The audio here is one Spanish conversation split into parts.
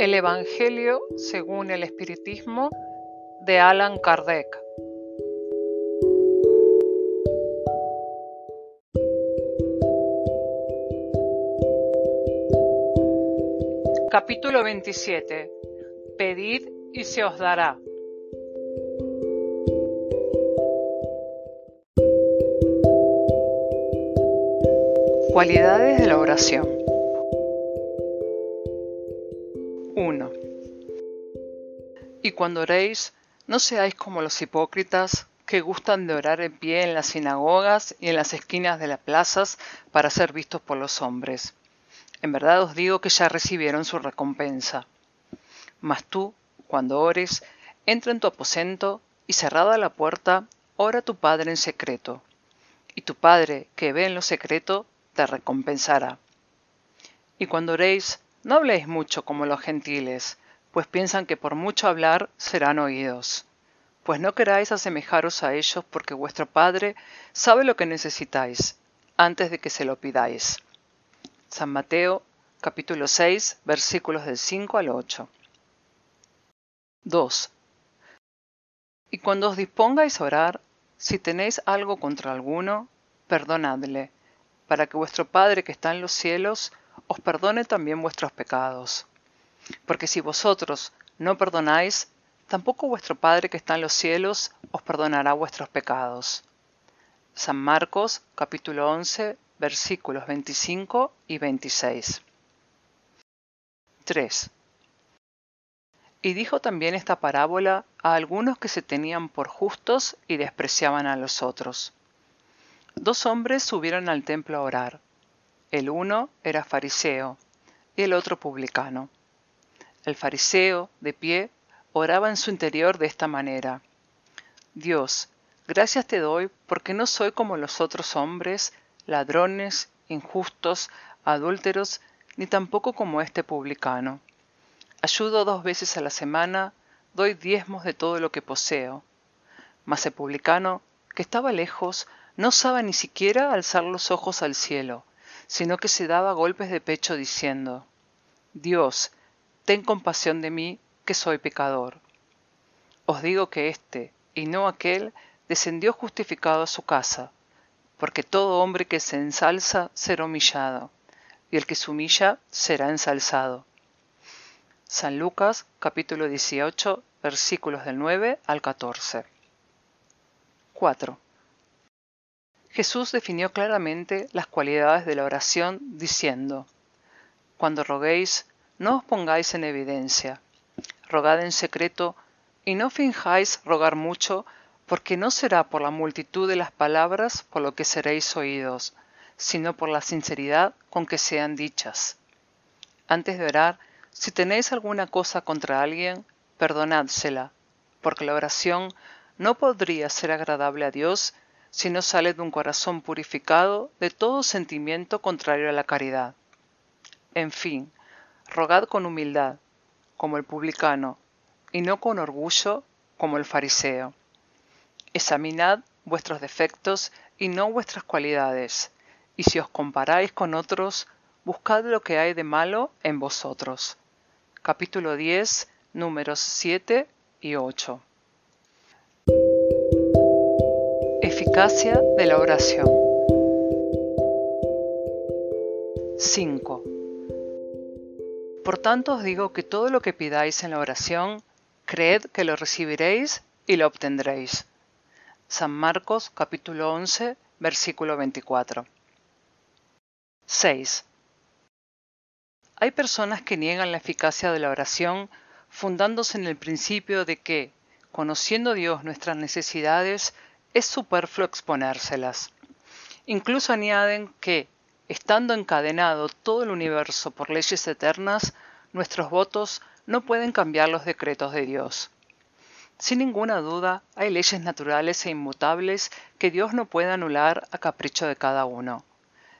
El Evangelio según el Espiritismo de Alan Kardec. Capítulo 27. Pedid y se os dará. Cualidades de la oración. Cuando oréis, no seáis como los hipócritas que gustan de orar en pie en las sinagogas y en las esquinas de las plazas para ser vistos por los hombres. En verdad os digo que ya recibieron su recompensa. Mas tú, cuando ores, entra en tu aposento y cerrada la puerta, ora a tu Padre en secreto. Y tu Padre, que ve en lo secreto, te recompensará. Y cuando oréis, no habléis mucho como los gentiles, pues piensan que por mucho hablar serán oídos. Pues no queráis asemejaros a ellos, porque vuestro Padre sabe lo que necesitáis, antes de que se lo pidáis. San Mateo, capítulo 6, versículos del 5 al 8. 2. Y cuando os dispongáis a orar, si tenéis algo contra alguno, perdonadle, para que vuestro Padre que está en los cielos os perdone también vuestros pecados. Porque si vosotros no perdonáis, tampoco vuestro Padre que está en los cielos os perdonará vuestros pecados. San Marcos capítulo 11 versículos 25 y 26. 3. Y dijo también esta parábola a algunos que se tenían por justos y despreciaban a los otros. Dos hombres subieron al templo a orar. El uno era fariseo y el otro publicano. El fariseo, de pie, oraba en su interior de esta manera. Dios, gracias te doy porque no soy como los otros hombres, ladrones, injustos, adúlteros, ni tampoco como este publicano. Ayudo dos veces a la semana, doy diezmos de todo lo que poseo. Mas el publicano, que estaba lejos, no osaba ni siquiera alzar los ojos al cielo, sino que se daba golpes de pecho diciendo, Dios, ten compasión de mí, que soy pecador. Os digo que éste, y no aquel, descendió justificado a su casa, porque todo hombre que se ensalza será humillado, y el que se humilla será ensalzado. San Lucas capítulo 18 versículos del 9 al 14. 4. Jesús definió claramente las cualidades de la oración diciendo, Cuando roguéis, no os pongáis en evidencia, rogad en secreto y no finjáis rogar mucho, porque no será por la multitud de las palabras por lo que seréis oídos, sino por la sinceridad con que sean dichas. Antes de orar, si tenéis alguna cosa contra alguien, perdonádsela, porque la oración no podría ser agradable a Dios si no sale de un corazón purificado de todo sentimiento contrario a la caridad. En fin, rogad con humildad, como el publicano, y no con orgullo, como el fariseo. Examinad vuestros defectos y no vuestras cualidades, y si os comparáis con otros, buscad lo que hay de malo en vosotros. Capítulo 10, números 7 y 8. Eficacia de la oración. 5. Por tanto os digo que todo lo que pidáis en la oración, creed que lo recibiréis y lo obtendréis. San Marcos capítulo 11, versículo 24. 6. Hay personas que niegan la eficacia de la oración fundándose en el principio de que, conociendo Dios nuestras necesidades, es superfluo exponérselas. Incluso añaden que, estando encadenado todo el universo por leyes eternas, nuestros votos no pueden cambiar los decretos de Dios. Sin ninguna duda, hay leyes naturales e inmutables que Dios no puede anular a capricho de cada uno.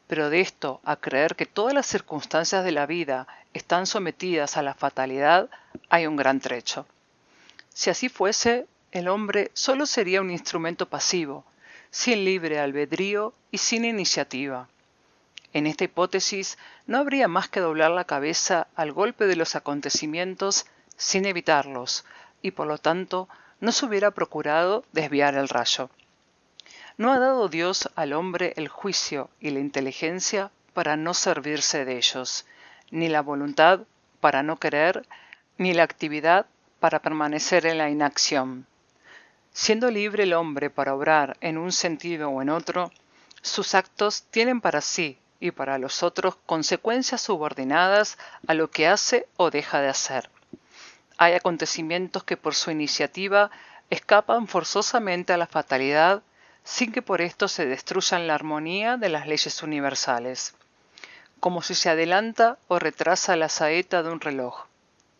Pero de esto a creer que todas las circunstancias de la vida están sometidas a la fatalidad, hay un gran trecho. Si así fuese, el hombre solo sería un instrumento pasivo, sin libre albedrío y sin iniciativa. En esta hipótesis no habría más que doblar la cabeza al golpe de los acontecimientos sin evitarlos, y por lo tanto no se hubiera procurado desviar el rayo. ¿No ha dado Dios al hombre el juicio y la inteligencia para no servirse de ellos, ni la voluntad para no querer, ni la actividad para permanecer en la inacción? Siendo libre el hombre para obrar en un sentido o en otro, sus actos tienen para sí y para los otros consecuencias subordinadas a lo que hace o deja de hacer. Hay acontecimientos que por su iniciativa escapan forzosamente a la fatalidad sin que por esto se destruyan la armonía de las leyes universales, como si se adelanta o retrasa la saeta de un reloj.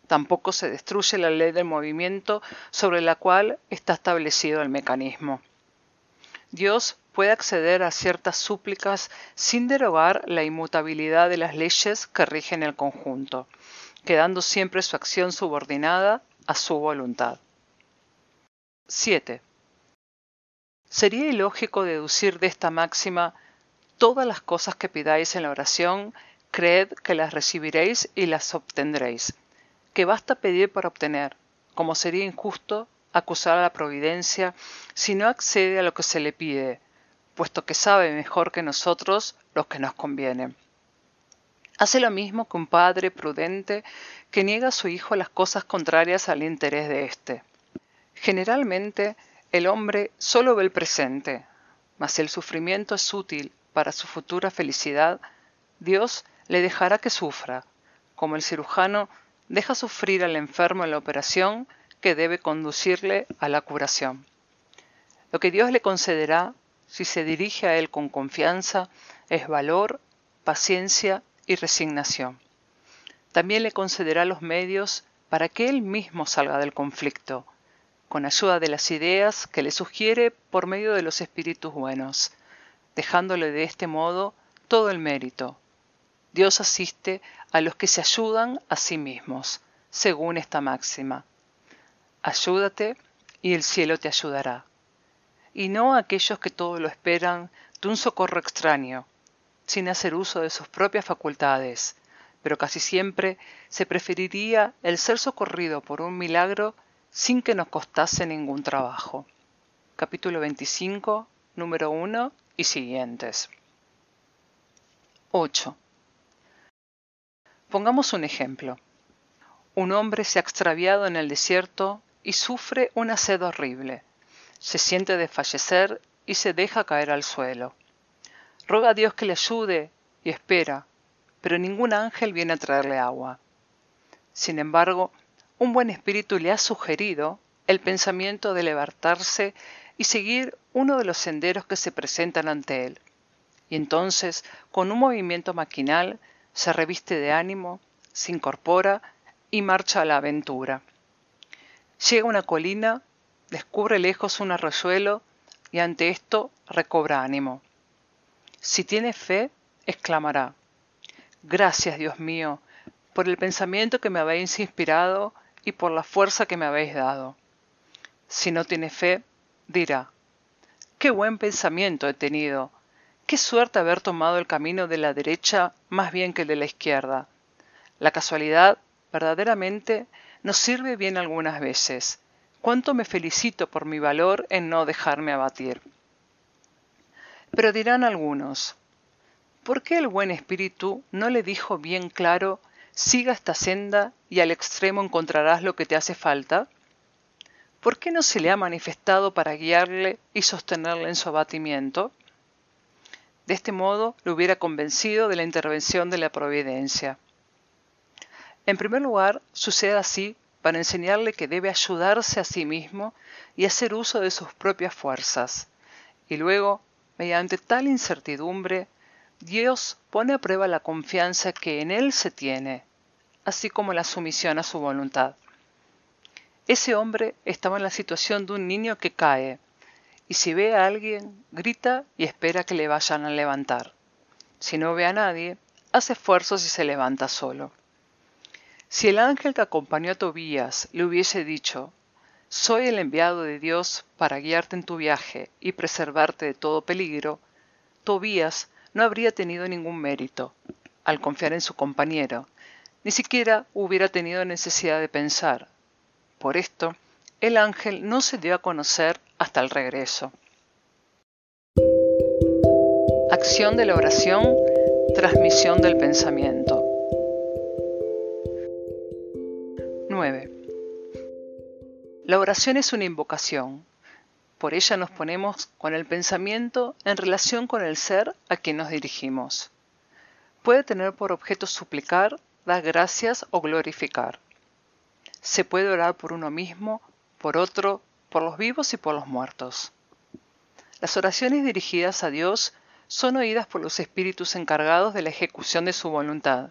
Tampoco se destruye la ley del movimiento sobre la cual está establecido el mecanismo. Dios puede acceder a ciertas súplicas sin derogar la inmutabilidad de las leyes que rigen el conjunto quedando siempre su acción subordinada a su voluntad. 7. Sería ilógico deducir de esta máxima todas las cosas que pidáis en la oración, creed que las recibiréis y las obtendréis, que basta pedir para obtener, como sería injusto acusar a la providencia si no accede a lo que se le pide, puesto que sabe mejor que nosotros lo que nos conviene. Hace lo mismo que un padre prudente que niega a su hijo las cosas contrarias al interés de éste. Generalmente, el hombre solo ve el presente, mas el sufrimiento es útil para su futura felicidad, Dios le dejará que sufra, como el cirujano deja sufrir al enfermo en la operación que debe conducirle a la curación. Lo que Dios le concederá, si se dirige a Él con confianza, es valor, paciencia y resignación. También le concederá los medios para que él mismo salga del conflicto, con ayuda de las ideas que le sugiere por medio de los espíritus buenos, dejándole de este modo todo el mérito. Dios asiste a los que se ayudan a sí mismos, según esta máxima. Ayúdate y el cielo te ayudará. Y no a aquellos que todo lo esperan de un socorro extraño, sin hacer uso de sus propias facultades, pero casi siempre se preferiría el ser socorrido por un milagro sin que nos costase ningún trabajo. Capítulo 25, número 1 y siguientes. 8. Pongamos un ejemplo. Un hombre se ha extraviado en el desierto y sufre una sed horrible. Se siente desfallecer y se deja caer al suelo. Roga a Dios que le ayude y espera, pero ningún ángel viene a traerle agua. Sin embargo, un buen espíritu le ha sugerido el pensamiento de levantarse y seguir uno de los senderos que se presentan ante él. Y entonces, con un movimiento maquinal, se reviste de ánimo, se incorpora y marcha a la aventura. Llega a una colina, descubre lejos un arroyuelo y ante esto recobra ánimo. Si tiene fe, exclamará, Gracias, Dios mío, por el pensamiento que me habéis inspirado y por la fuerza que me habéis dado. Si no tiene fe, dirá, Qué buen pensamiento he tenido, qué suerte haber tomado el camino de la derecha más bien que el de la izquierda. La casualidad, verdaderamente, nos sirve bien algunas veces. Cuánto me felicito por mi valor en no dejarme abatir. Pero dirán algunos, ¿por qué el buen espíritu no le dijo bien claro, siga esta senda y al extremo encontrarás lo que te hace falta? ¿Por qué no se le ha manifestado para guiarle y sostenerle en su abatimiento? De este modo lo hubiera convencido de la intervención de la providencia. En primer lugar, sucede así para enseñarle que debe ayudarse a sí mismo y hacer uso de sus propias fuerzas, y luego Mediante tal incertidumbre, Dios pone a prueba la confianza que en Él se tiene, así como la sumisión a su voluntad. Ese hombre estaba en la situación de un niño que cae, y si ve a alguien, grita y espera que le vayan a levantar. Si no ve a nadie, hace esfuerzos y se levanta solo. Si el ángel que acompañó a Tobías le hubiese dicho, soy el enviado de Dios para guiarte en tu viaje y preservarte de todo peligro, Tobías no habría tenido ningún mérito, al confiar en su compañero, ni siquiera hubiera tenido necesidad de pensar. Por esto, el ángel no se dio a conocer hasta el regreso. Acción de la oración, transmisión del pensamiento. La oración es una invocación. Por ella nos ponemos con el pensamiento en relación con el ser a quien nos dirigimos. Puede tener por objeto suplicar, dar gracias o glorificar. Se puede orar por uno mismo, por otro, por los vivos y por los muertos. Las oraciones dirigidas a Dios son oídas por los espíritus encargados de la ejecución de su voluntad,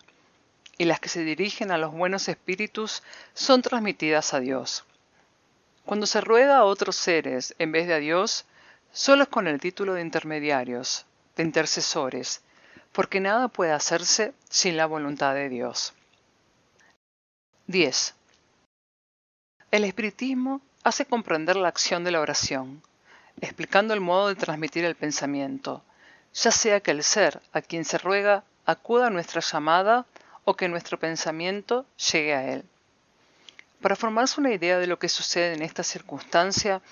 y las que se dirigen a los buenos espíritus son transmitidas a Dios. Cuando se ruega a otros seres en vez de a Dios, solo es con el título de intermediarios, de intercesores, porque nada puede hacerse sin la voluntad de Dios. 10. El espiritismo hace comprender la acción de la oración, explicando el modo de transmitir el pensamiento, ya sea que el ser a quien se ruega acuda a nuestra llamada o que nuestro pensamiento llegue a él. Para formarse una idea de lo que sucede en esta circunstancia,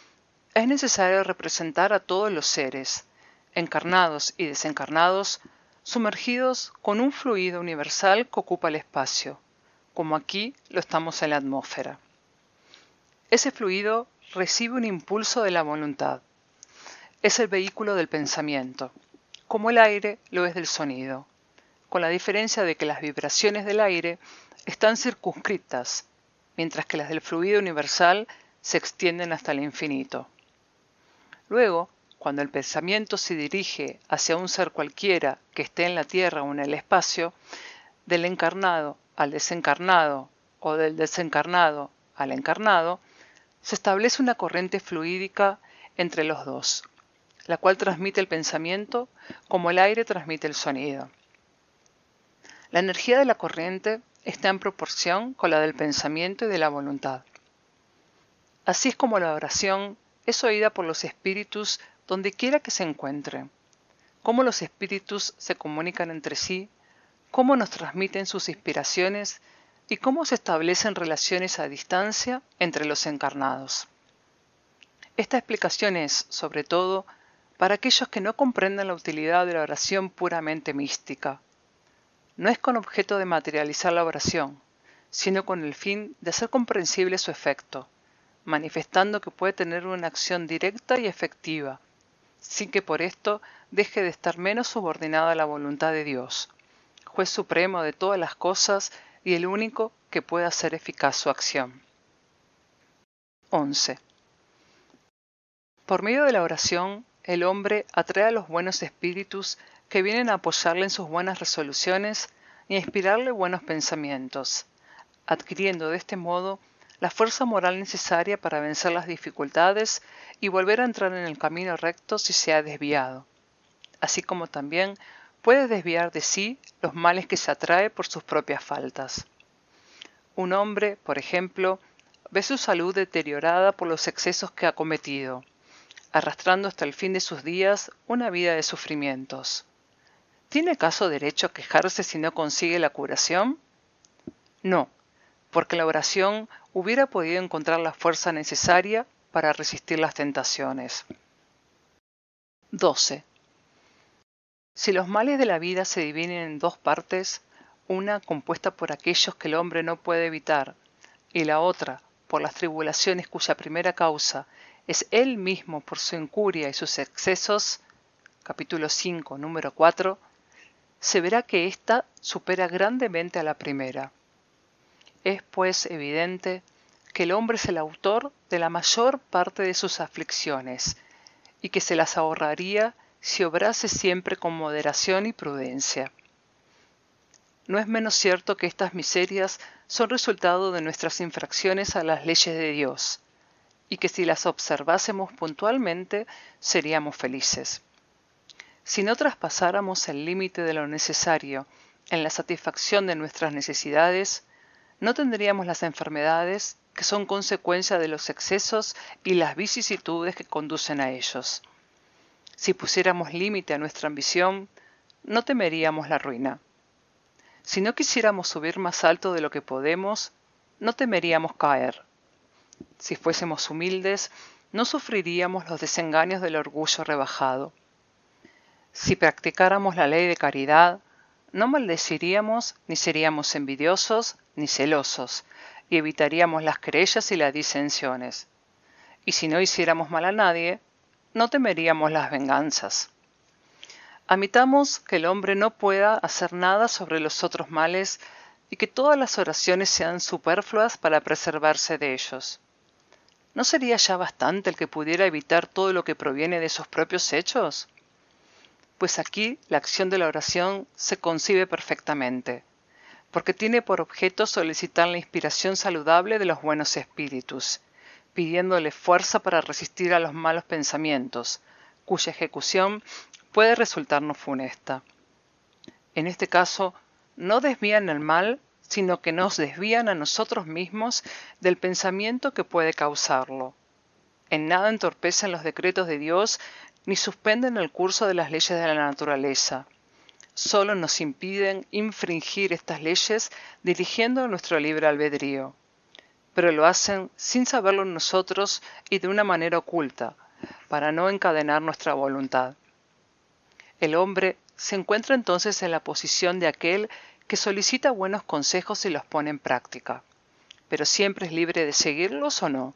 es necesario representar a todos los seres, encarnados y desencarnados, sumergidos con un fluido universal que ocupa el espacio, como aquí lo estamos en la atmósfera. Ese fluido recibe un impulso de la voluntad. Es el vehículo del pensamiento, como el aire lo es del sonido, con la diferencia de que las vibraciones del aire están circunscritas, mientras que las del fluido universal se extienden hasta el infinito. Luego, cuando el pensamiento se dirige hacia un ser cualquiera que esté en la Tierra o en el espacio, del encarnado al desencarnado o del desencarnado al encarnado, se establece una corriente fluídica entre los dos, la cual transmite el pensamiento como el aire transmite el sonido. La energía de la corriente está en proporción con la del pensamiento y de la voluntad. Así es como la oración es oída por los espíritus donde quiera que se encuentren, cómo los espíritus se comunican entre sí, cómo nos transmiten sus inspiraciones y cómo se establecen relaciones a distancia entre los encarnados. Esta explicación es, sobre todo, para aquellos que no comprenden la utilidad de la oración puramente mística. No es con objeto de materializar la oración, sino con el fin de hacer comprensible su efecto, manifestando que puede tener una acción directa y efectiva, sin que por esto deje de estar menos subordinada a la voluntad de Dios, juez supremo de todas las cosas y el único que puede hacer eficaz su acción. 11. Por medio de la oración, el hombre atrae a los buenos espíritus que vienen a apoyarle en sus buenas resoluciones y a inspirarle buenos pensamientos, adquiriendo de este modo la fuerza moral necesaria para vencer las dificultades y volver a entrar en el camino recto si se ha desviado, así como también puede desviar de sí los males que se atrae por sus propias faltas. Un hombre, por ejemplo, ve su salud deteriorada por los excesos que ha cometido, arrastrando hasta el fin de sus días una vida de sufrimientos. ¿Tiene acaso derecho a quejarse si no consigue la curación? No, porque la oración hubiera podido encontrar la fuerza necesaria para resistir las tentaciones. 12. Si los males de la vida se dividen en dos partes, una compuesta por aquellos que el hombre no puede evitar y la otra por las tribulaciones cuya primera causa es él mismo por su incuria y sus excesos, capítulo 5, número 4, se verá que ésta supera grandemente a la primera. Es pues evidente que el hombre es el autor de la mayor parte de sus aflicciones y que se las ahorraría si obrase siempre con moderación y prudencia. No es menos cierto que estas miserias son resultado de nuestras infracciones a las leyes de Dios, y que si las observásemos puntualmente seríamos felices. Si no traspasáramos el límite de lo necesario en la satisfacción de nuestras necesidades, no tendríamos las enfermedades que son consecuencia de los excesos y las vicisitudes que conducen a ellos. Si pusiéramos límite a nuestra ambición, no temeríamos la ruina. Si no quisiéramos subir más alto de lo que podemos, no temeríamos caer. Si fuésemos humildes, no sufriríamos los desengaños del orgullo rebajado. Si practicáramos la ley de caridad, no maldeciríamos, ni seríamos envidiosos, ni celosos, y evitaríamos las querellas y las disensiones. Y si no hiciéramos mal a nadie, no temeríamos las venganzas. Admitamos que el hombre no pueda hacer nada sobre los otros males y que todas las oraciones sean superfluas para preservarse de ellos. ¿No sería ya bastante el que pudiera evitar todo lo que proviene de sus propios hechos? Pues aquí la acción de la oración se concibe perfectamente, porque tiene por objeto solicitar la inspiración saludable de los buenos espíritus, pidiéndole fuerza para resistir a los malos pensamientos, cuya ejecución puede resultarnos funesta. En este caso, no desvían el mal, sino que nos desvían a nosotros mismos del pensamiento que puede causarlo. En nada entorpecen los decretos de Dios ni suspenden el curso de las leyes de la naturaleza. Solo nos impiden infringir estas leyes dirigiendo nuestro libre albedrío. Pero lo hacen sin saberlo nosotros y de una manera oculta, para no encadenar nuestra voluntad. El hombre se encuentra entonces en la posición de aquel que solicita buenos consejos y los pone en práctica, pero siempre es libre de seguirlos o no.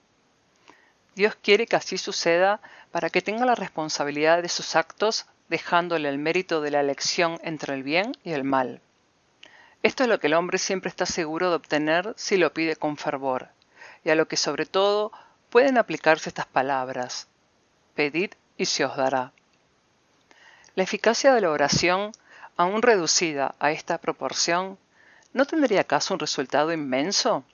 Dios quiere que así suceda para que tenga la responsabilidad de sus actos, dejándole el mérito de la elección entre el bien y el mal. Esto es lo que el hombre siempre está seguro de obtener si lo pide con fervor, y a lo que sobre todo pueden aplicarse estas palabras. Pedid y se os dará. La eficacia de la oración aún reducida a esta proporción, ¿no tendría acaso un resultado inmenso?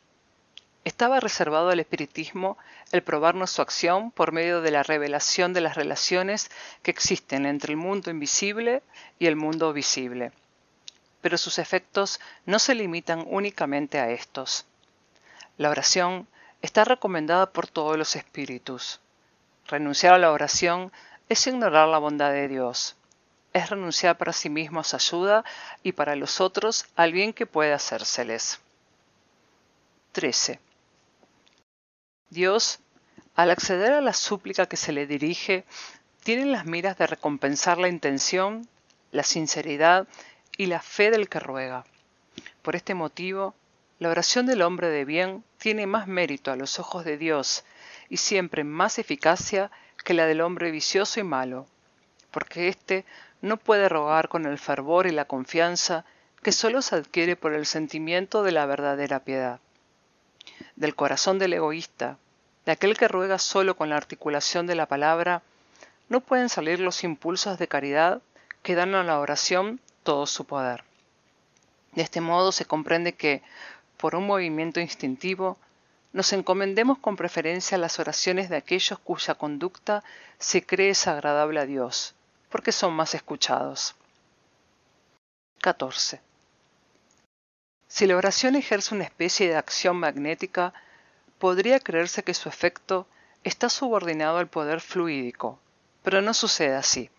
Estaba reservado al espiritismo el probarnos su acción por medio de la revelación de las relaciones que existen entre el mundo invisible y el mundo visible. Pero sus efectos no se limitan únicamente a estos. La oración está recomendada por todos los espíritus. Renunciar a la oración es ignorar la bondad de Dios es renunciar para sí mismos ayuda y para los otros al bien que puede hacérseles. 13. Dios, al acceder a la súplica que se le dirige, tiene las miras de recompensar la intención, la sinceridad y la fe del que ruega. Por este motivo, la oración del hombre de bien tiene más mérito a los ojos de Dios y siempre más eficacia que la del hombre vicioso y malo, porque éste no puede rogar con el fervor y la confianza que sólo se adquiere por el sentimiento de la verdadera piedad. Del corazón del egoísta, de aquel que ruega solo con la articulación de la palabra, no pueden salir los impulsos de caridad que dan a la oración todo su poder. De este modo se comprende que, por un movimiento instintivo, nos encomendemos con preferencia a las oraciones de aquellos cuya conducta se cree desagradable a Dios, porque son más escuchados. 14. Si la oración ejerce una especie de acción magnética, podría creerse que su efecto está subordinado al poder fluídico, pero no sucede así.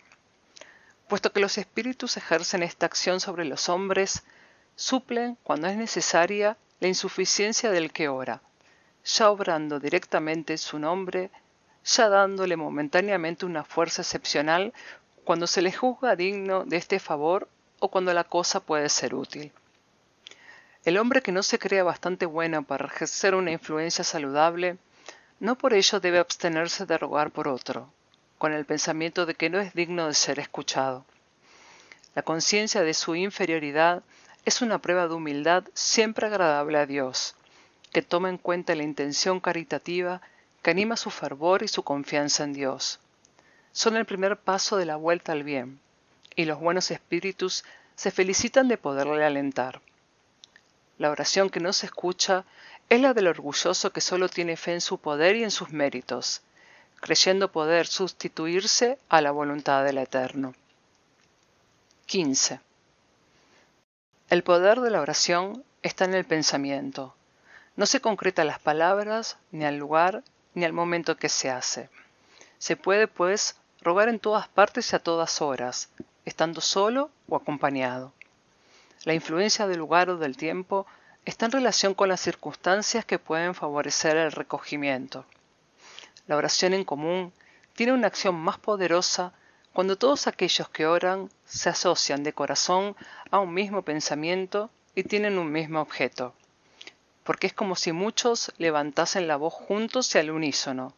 Puesto que los espíritus ejercen esta acción sobre los hombres, suplen, cuando es necesaria, la insuficiencia del que ora, ya obrando directamente su nombre, ya dándole momentáneamente una fuerza excepcional cuando se le juzga digno de este favor o cuando la cosa puede ser útil. El hombre que no se crea bastante bueno para ejercer una influencia saludable, no por ello debe abstenerse de rogar por otro, con el pensamiento de que no es digno de ser escuchado. La conciencia de su inferioridad es una prueba de humildad siempre agradable a Dios, que toma en cuenta la intención caritativa que anima su fervor y su confianza en Dios son el primer paso de la vuelta al bien, y los buenos espíritus se felicitan de poderle alentar. La oración que no se escucha es la del orgulloso que solo tiene fe en su poder y en sus méritos, creyendo poder sustituirse a la voluntad del Eterno. 15. El poder de la oración está en el pensamiento. No se concreta las palabras, ni al lugar, ni al momento que se hace. Se puede, pues, rogar en todas partes y a todas horas, estando solo o acompañado. La influencia del lugar o del tiempo está en relación con las circunstancias que pueden favorecer el recogimiento. La oración en común tiene una acción más poderosa cuando todos aquellos que oran se asocian de corazón a un mismo pensamiento y tienen un mismo objeto, porque es como si muchos levantasen la voz juntos y al unísono.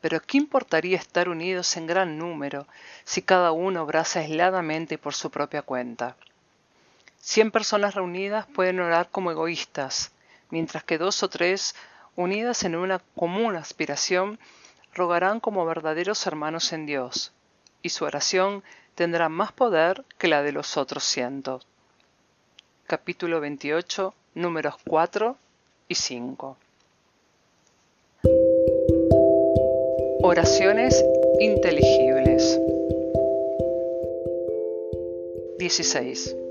Pero ¿qué importaría estar unidos en gran número si cada uno obrase aisladamente por su propia cuenta? Cien personas reunidas pueden orar como egoístas, mientras que dos o tres, unidas en una común aspiración, rogarán como verdaderos hermanos en Dios, y su oración tendrá más poder que la de los otros cientos. Capítulo 28, números 4 y 5. Oraciones inteligibles. 16.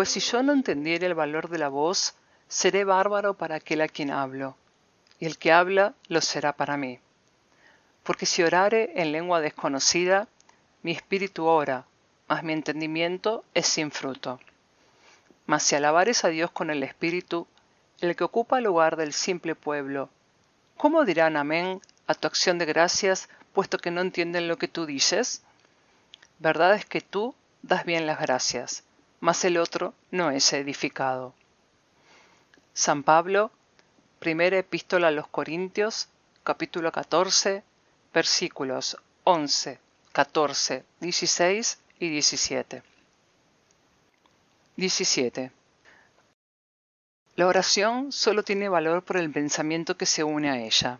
Pues si yo no entendiera el valor de la voz, seré bárbaro para aquel a quien hablo, y el que habla lo será para mí. Porque si orare en lengua desconocida, mi espíritu ora, mas mi entendimiento es sin fruto. Mas si alabares a Dios con el espíritu, el que ocupa el lugar del simple pueblo, ¿cómo dirán amén a tu acción de gracias, puesto que no entienden lo que tú dices? Verdad es que tú das bien las gracias mas el otro no es edificado. San Pablo, primera epístola a los Corintios, capítulo 14, versículos 11, 14, 16 y 17. 17. La oración solo tiene valor por el pensamiento que se une a ella.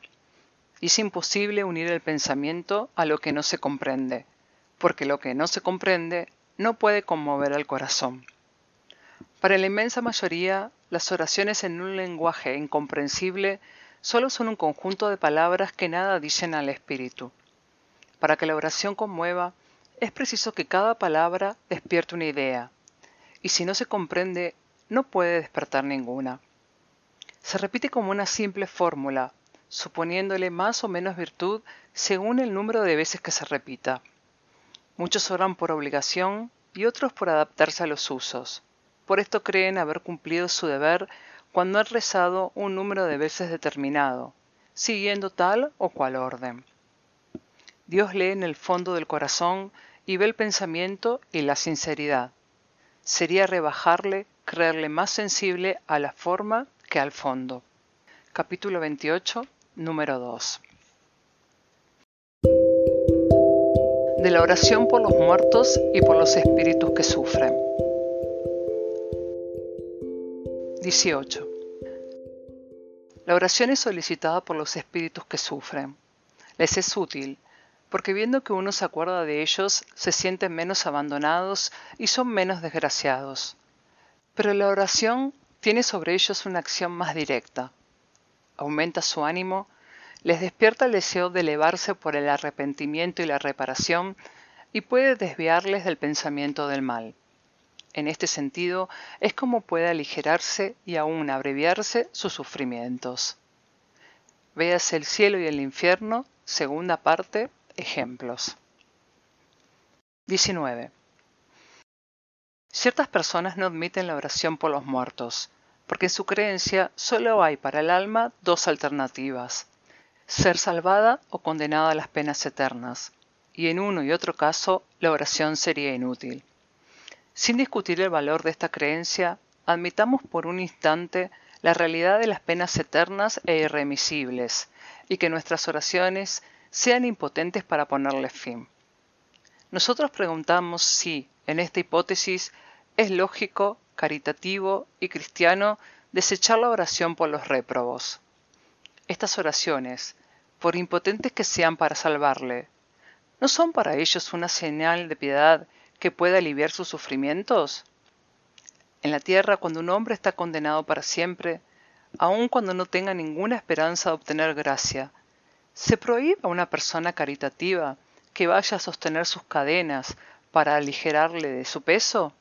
Es imposible unir el pensamiento a lo que no se comprende, porque lo que no se comprende no puede conmover al corazón. Para la inmensa mayoría, las oraciones en un lenguaje incomprensible solo son un conjunto de palabras que nada dicen al espíritu. Para que la oración conmueva, es preciso que cada palabra despierte una idea, y si no se comprende, no puede despertar ninguna. Se repite como una simple fórmula, suponiéndole más o menos virtud según el número de veces que se repita. Muchos oran por obligación y otros por adaptarse a los usos. Por esto creen haber cumplido su deber cuando han rezado un número de veces determinado, siguiendo tal o cual orden. Dios lee en el fondo del corazón y ve el pensamiento y la sinceridad. Sería rebajarle creerle más sensible a la forma que al fondo. Capítulo 28, número 2. De la oración por los muertos y por los espíritus que sufren. 18. La oración es solicitada por los espíritus que sufren. Les es útil, porque viendo que uno se acuerda de ellos, se sienten menos abandonados y son menos desgraciados. Pero la oración tiene sobre ellos una acción más directa. Aumenta su ánimo les despierta el deseo de elevarse por el arrepentimiento y la reparación y puede desviarles del pensamiento del mal. En este sentido, es como puede aligerarse y aún abreviarse sus sufrimientos. Véase el cielo y el infierno, segunda parte, ejemplos. 19. Ciertas personas no admiten la oración por los muertos, porque en su creencia solo hay para el alma dos alternativas, ser salvada o condenada a las penas eternas, y en uno y otro caso la oración sería inútil. Sin discutir el valor de esta creencia, admitamos por un instante la realidad de las penas eternas e irremisibles, y que nuestras oraciones sean impotentes para ponerles fin. Nosotros preguntamos si, en esta hipótesis, es lógico, caritativo y cristiano desechar la oración por los réprobos. Estas oraciones, por impotentes que sean para salvarle, ¿no son para ellos una señal de piedad que pueda aliviar sus sufrimientos? En la tierra, cuando un hombre está condenado para siempre, aun cuando no tenga ninguna esperanza de obtener gracia, ¿se prohíbe a una persona caritativa que vaya a sostener sus cadenas para aligerarle de su peso?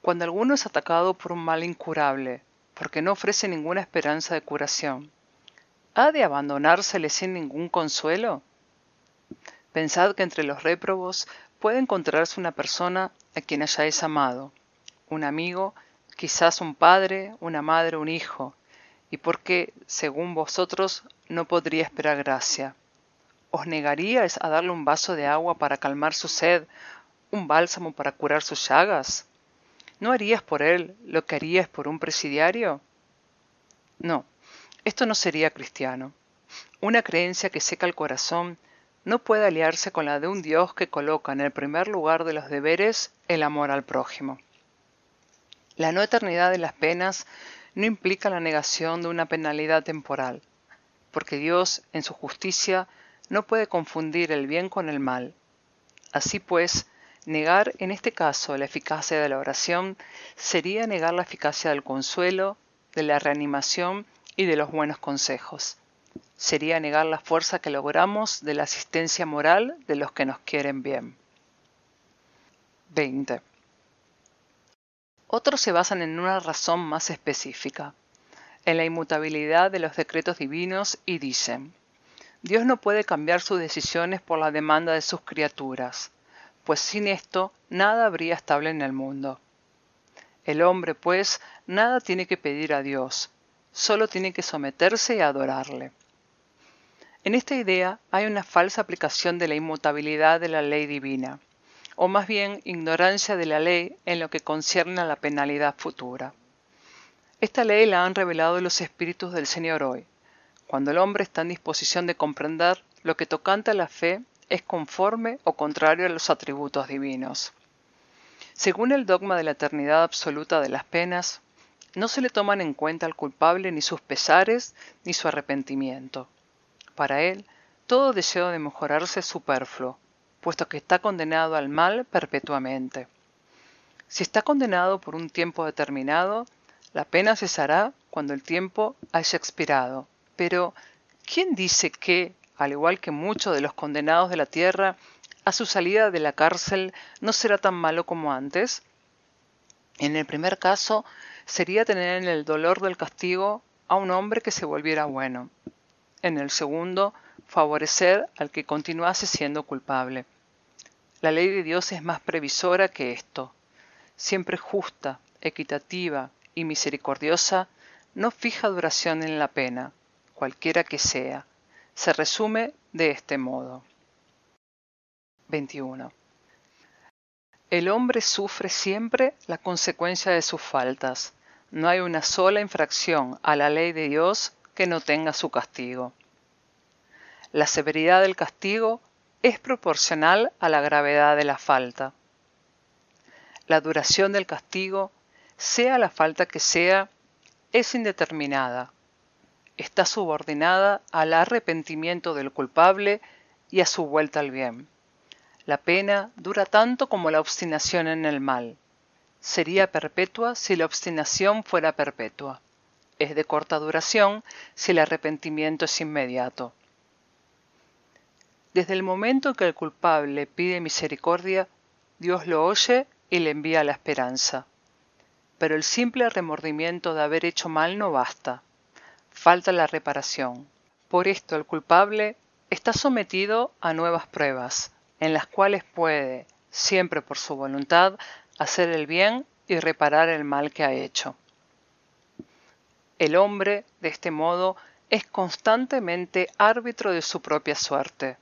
Cuando alguno es atacado por un mal incurable, porque no ofrece ninguna esperanza de curación, ¿Ha de abandonársele sin ningún consuelo? Pensad que entre los réprobos puede encontrarse una persona a quien hayáis amado, un amigo, quizás un padre, una madre, un hijo, y porque, según vosotros, no podría esperar gracia. ¿Os negaríais a darle un vaso de agua para calmar su sed, un bálsamo para curar sus llagas? ¿No harías por él lo que harías por un presidiario? No, esto no sería cristiano. Una creencia que seca el corazón no puede aliarse con la de un Dios que coloca en el primer lugar de los deberes el amor al prójimo. La no eternidad de las penas no implica la negación de una penalidad temporal, porque Dios, en su justicia, no puede confundir el bien con el mal. Así pues, negar en este caso la eficacia de la oración sería negar la eficacia del consuelo, de la reanimación y de los buenos consejos sería negar la fuerza que logramos de la asistencia moral de los que nos quieren bien. 20. Otros se basan en una razón más específica, en la inmutabilidad de los decretos divinos y dicen, Dios no puede cambiar sus decisiones por la demanda de sus criaturas, pues sin esto nada habría estable en el mundo. El hombre, pues, nada tiene que pedir a Dios, solo tiene que someterse y adorarle. En esta idea hay una falsa aplicación de la inmutabilidad de la ley divina, o más bien ignorancia de la ley en lo que concierne a la penalidad futura. Esta ley la han revelado los espíritus del Señor hoy, cuando el hombre está en disposición de comprender lo que tocante a la fe es conforme o contrario a los atributos divinos. Según el dogma de la eternidad absoluta de las penas, no se le toman en cuenta al culpable ni sus pesares ni su arrepentimiento. Para él, todo deseo de mejorarse es superfluo, puesto que está condenado al mal perpetuamente. Si está condenado por un tiempo determinado, la pena cesará cuando el tiempo haya expirado. Pero, ¿quién dice que, al igual que muchos de los condenados de la tierra, a su salida de la cárcel no será tan malo como antes? En el primer caso, sería tener en el dolor del castigo a un hombre que se volviera bueno en el segundo, favorecer al que continuase siendo culpable. La ley de Dios es más previsora que esto. Siempre justa, equitativa y misericordiosa, no fija duración en la pena, cualquiera que sea. Se resume de este modo. 21. El hombre sufre siempre la consecuencia de sus faltas. No hay una sola infracción a la ley de Dios que no tenga su castigo. La severidad del castigo es proporcional a la gravedad de la falta. La duración del castigo, sea la falta que sea, es indeterminada. Está subordinada al arrepentimiento del culpable y a su vuelta al bien. La pena dura tanto como la obstinación en el mal. Sería perpetua si la obstinación fuera perpetua es de corta duración si el arrepentimiento es inmediato. Desde el momento que el culpable pide misericordia, Dios lo oye y le envía la esperanza. Pero el simple remordimiento de haber hecho mal no basta. Falta la reparación. Por esto el culpable está sometido a nuevas pruebas, en las cuales puede, siempre por su voluntad, hacer el bien y reparar el mal que ha hecho. El hombre, de este modo, es constantemente árbitro de su propia suerte.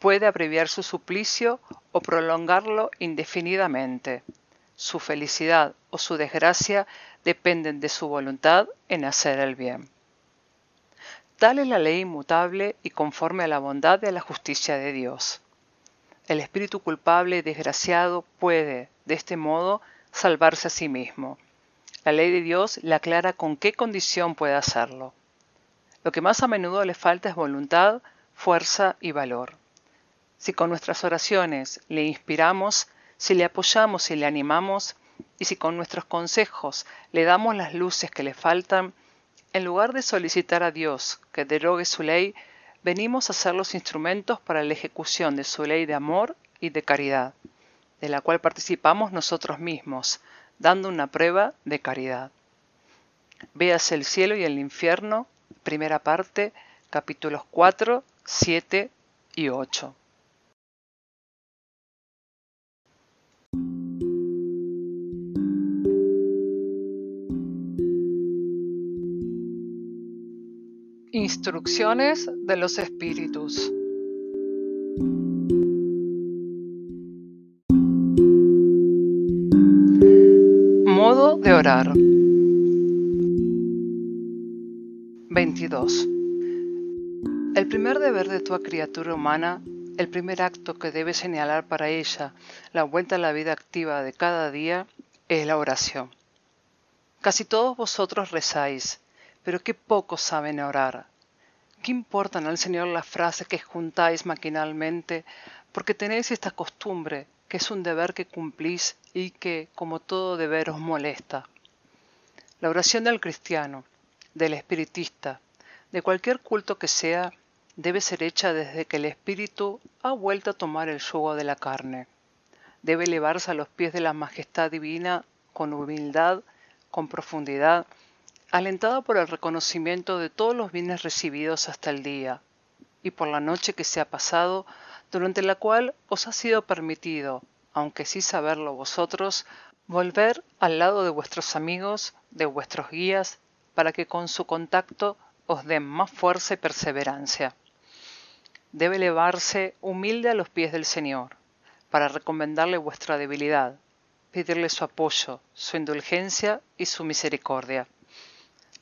Puede abreviar su suplicio o prolongarlo indefinidamente. Su felicidad o su desgracia dependen de su voluntad en hacer el bien. Tal es la ley inmutable y conforme a la bondad y a la justicia de Dios. El espíritu culpable y desgraciado puede, de este modo, salvarse a sí mismo la ley de Dios le aclara con qué condición puede hacerlo. Lo que más a menudo le falta es voluntad, fuerza y valor. Si con nuestras oraciones le inspiramos, si le apoyamos y le animamos, y si con nuestros consejos le damos las luces que le faltan, en lugar de solicitar a Dios que derogue su ley, venimos a ser los instrumentos para la ejecución de su ley de amor y de caridad, de la cual participamos nosotros mismos, dando una prueba de caridad. Véase el cielo y el infierno, primera parte, capítulos 4, 7 y 8. Instrucciones de los Espíritus. Modo de orar. 22. El primer deber de toda criatura humana, el primer acto que debe señalar para ella la vuelta a la vida activa de cada día, es la oración. Casi todos vosotros rezáis, pero qué pocos saben orar. ¿Qué importan al Señor las frases que juntáis maquinalmente porque tenéis esta costumbre, que es un deber que cumplís y que, como todo deber, os molesta? La oración del cristiano, del espiritista, de cualquier culto que sea, debe ser hecha desde que el espíritu ha vuelto a tomar el yugo de la carne. Debe elevarse a los pies de la majestad divina con humildad, con profundidad, alentada por el reconocimiento de todos los bienes recibidos hasta el día, y por la noche que se ha pasado, durante la cual os ha sido permitido, aunque sí saberlo vosotros, volver al lado de vuestros amigos, de vuestros guías, para que con su contacto os den más fuerza y perseverancia. Debe elevarse humilde a los pies del Señor, para recomendarle vuestra debilidad, pedirle su apoyo, su indulgencia y su misericordia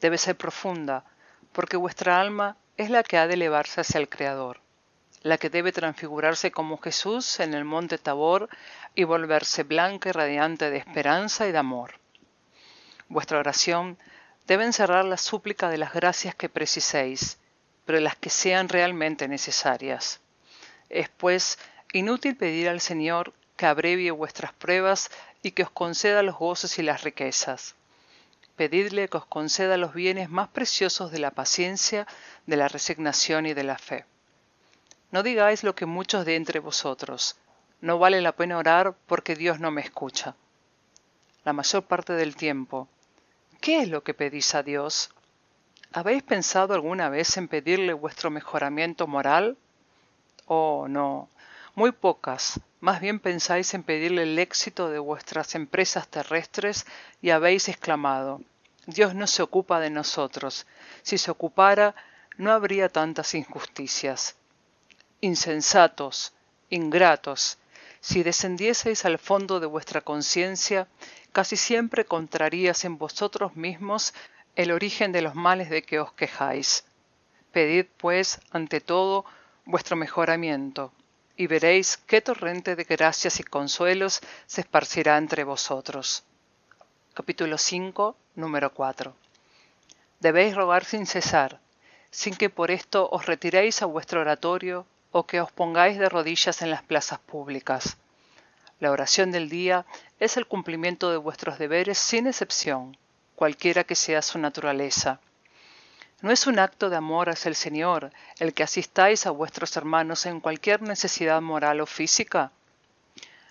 debe ser profunda, porque vuestra alma es la que ha de elevarse hacia el Creador, la que debe transfigurarse como Jesús en el monte Tabor y volverse blanca y radiante de esperanza y de amor. Vuestra oración debe encerrar la súplica de las gracias que preciséis, pero las que sean realmente necesarias. Es pues inútil pedir al Señor que abrevie vuestras pruebas y que os conceda los gozos y las riquezas pedidle que os conceda los bienes más preciosos de la paciencia, de la resignación y de la fe. No digáis lo que muchos de entre vosotros, no vale la pena orar porque Dios no me escucha. La mayor parte del tiempo, ¿qué es lo que pedís a Dios? ¿Habéis pensado alguna vez en pedirle vuestro mejoramiento moral? Oh, no, muy pocas, más bien pensáis en pedirle el éxito de vuestras empresas terrestres y habéis exclamado, Dios no se ocupa de nosotros. Si se ocupara, no habría tantas injusticias. Insensatos, ingratos, si descendieseis al fondo de vuestra conciencia, casi siempre encontrarías en vosotros mismos el origen de los males de que os quejáis. Pedid, pues, ante todo, vuestro mejoramiento, y veréis qué torrente de gracias y consuelos se esparcirá entre vosotros. Capítulo 5, número 4. Debéis rogar sin cesar, sin que por esto os retiréis a vuestro oratorio o que os pongáis de rodillas en las plazas públicas. La oración del día es el cumplimiento de vuestros deberes sin excepción, cualquiera que sea su naturaleza. ¿No es un acto de amor hacia el Señor el que asistáis a vuestros hermanos en cualquier necesidad moral o física?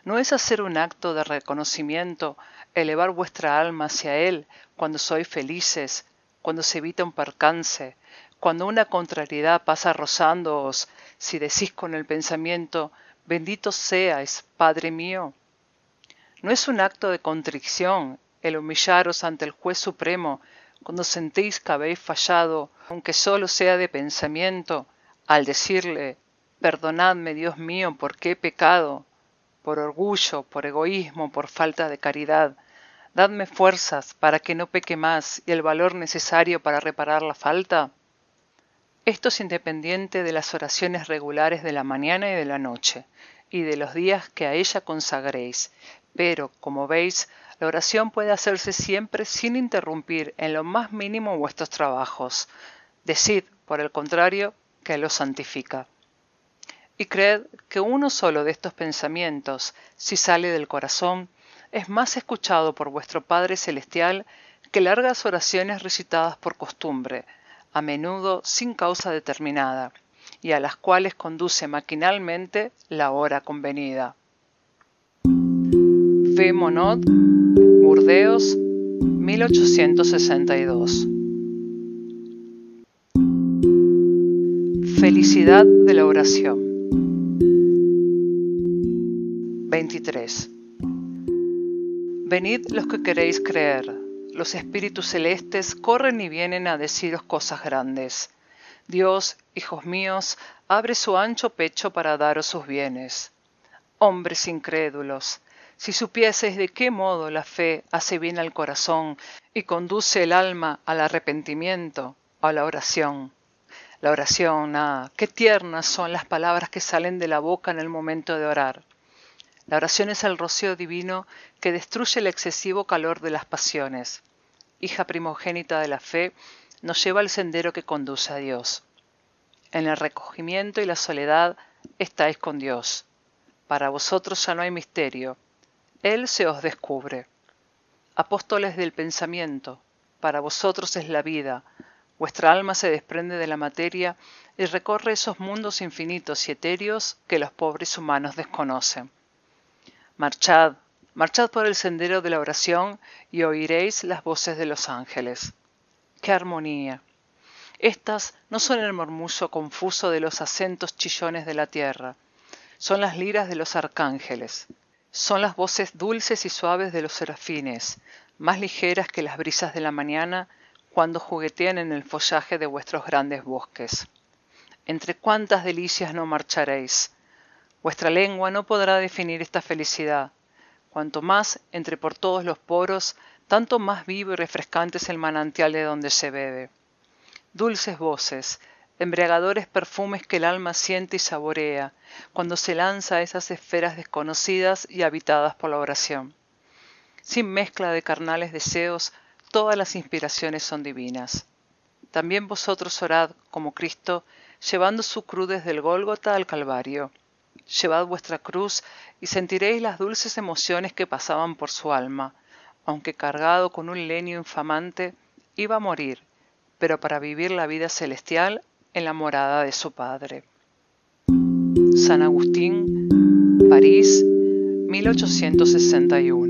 ¿No es hacer un acto de reconocimiento elevar vuestra alma hacia Él cuando sois felices, cuando se evita un percance, cuando una contrariedad pasa rozándoos, si decís con el pensamiento, bendito seas, Padre mío? ¿No es un acto de contrición el humillaros ante el juez supremo cuando sentís que habéis fallado, aunque solo sea de pensamiento, al decirle, perdonadme, Dios mío, porque he pecado, por orgullo, por egoísmo, por falta de caridad. Dadme fuerzas para que no peque más y el valor necesario para reparar la falta. Esto es independiente de las oraciones regulares de la mañana y de la noche, y de los días que a ella consagréis, pero, como veis, la oración puede hacerse siempre sin interrumpir en lo más mínimo vuestros trabajos. Decid, por el contrario, que lo santifica. Y creed que uno solo de estos pensamientos, si sale del corazón, es más escuchado por vuestro Padre Celestial que largas oraciones recitadas por costumbre, a menudo sin causa determinada, y a las cuales conduce maquinalmente la hora convenida. V. Monod, Burdeos, 1862. Felicidad de la oración. 23. Venid los que queréis creer, los espíritus celestes corren y vienen a deciros cosas grandes. Dios, hijos míos, abre su ancho pecho para daros sus bienes. Hombres incrédulos, si supieseis de qué modo la fe hace bien al corazón y conduce el alma al arrepentimiento, a la oración. La oración, ah, qué tiernas son las palabras que salen de la boca en el momento de orar. La oración es el rocío divino que destruye el excesivo calor de las pasiones. Hija primogénita de la fe, nos lleva al sendero que conduce a Dios. En el recogimiento y la soledad estáis con Dios. Para vosotros ya no hay misterio, él se os descubre. Apóstoles del pensamiento, para vosotros es la vida, vuestra alma se desprende de la materia y recorre esos mundos infinitos y etéreos que los pobres humanos desconocen. Marchad, marchad por el sendero de la oración y oiréis las voces de los ángeles. ¡Qué armonía! Estas no son el murmullo confuso de los acentos chillones de la tierra, son las liras de los arcángeles, son las voces dulces y suaves de los serafines, más ligeras que las brisas de la mañana cuando juguetean en el follaje de vuestros grandes bosques. Entre cuántas delicias no marcharéis. Vuestra lengua no podrá definir esta felicidad. Cuanto más entre por todos los poros, tanto más vivo y refrescante es el manantial de donde se bebe. Dulces voces, embriagadores perfumes que el alma siente y saborea cuando se lanza a esas esferas desconocidas y habitadas por la oración. Sin mezcla de carnales deseos, todas las inspiraciones son divinas. También vosotros orad como Cristo, llevando su cruz desde el Gólgota al Calvario. Llevad vuestra cruz y sentiréis las dulces emociones que pasaban por su alma, aunque cargado con un leño infamante, iba a morir, pero para vivir la vida celestial en la morada de su padre. San Agustín, París, 1861.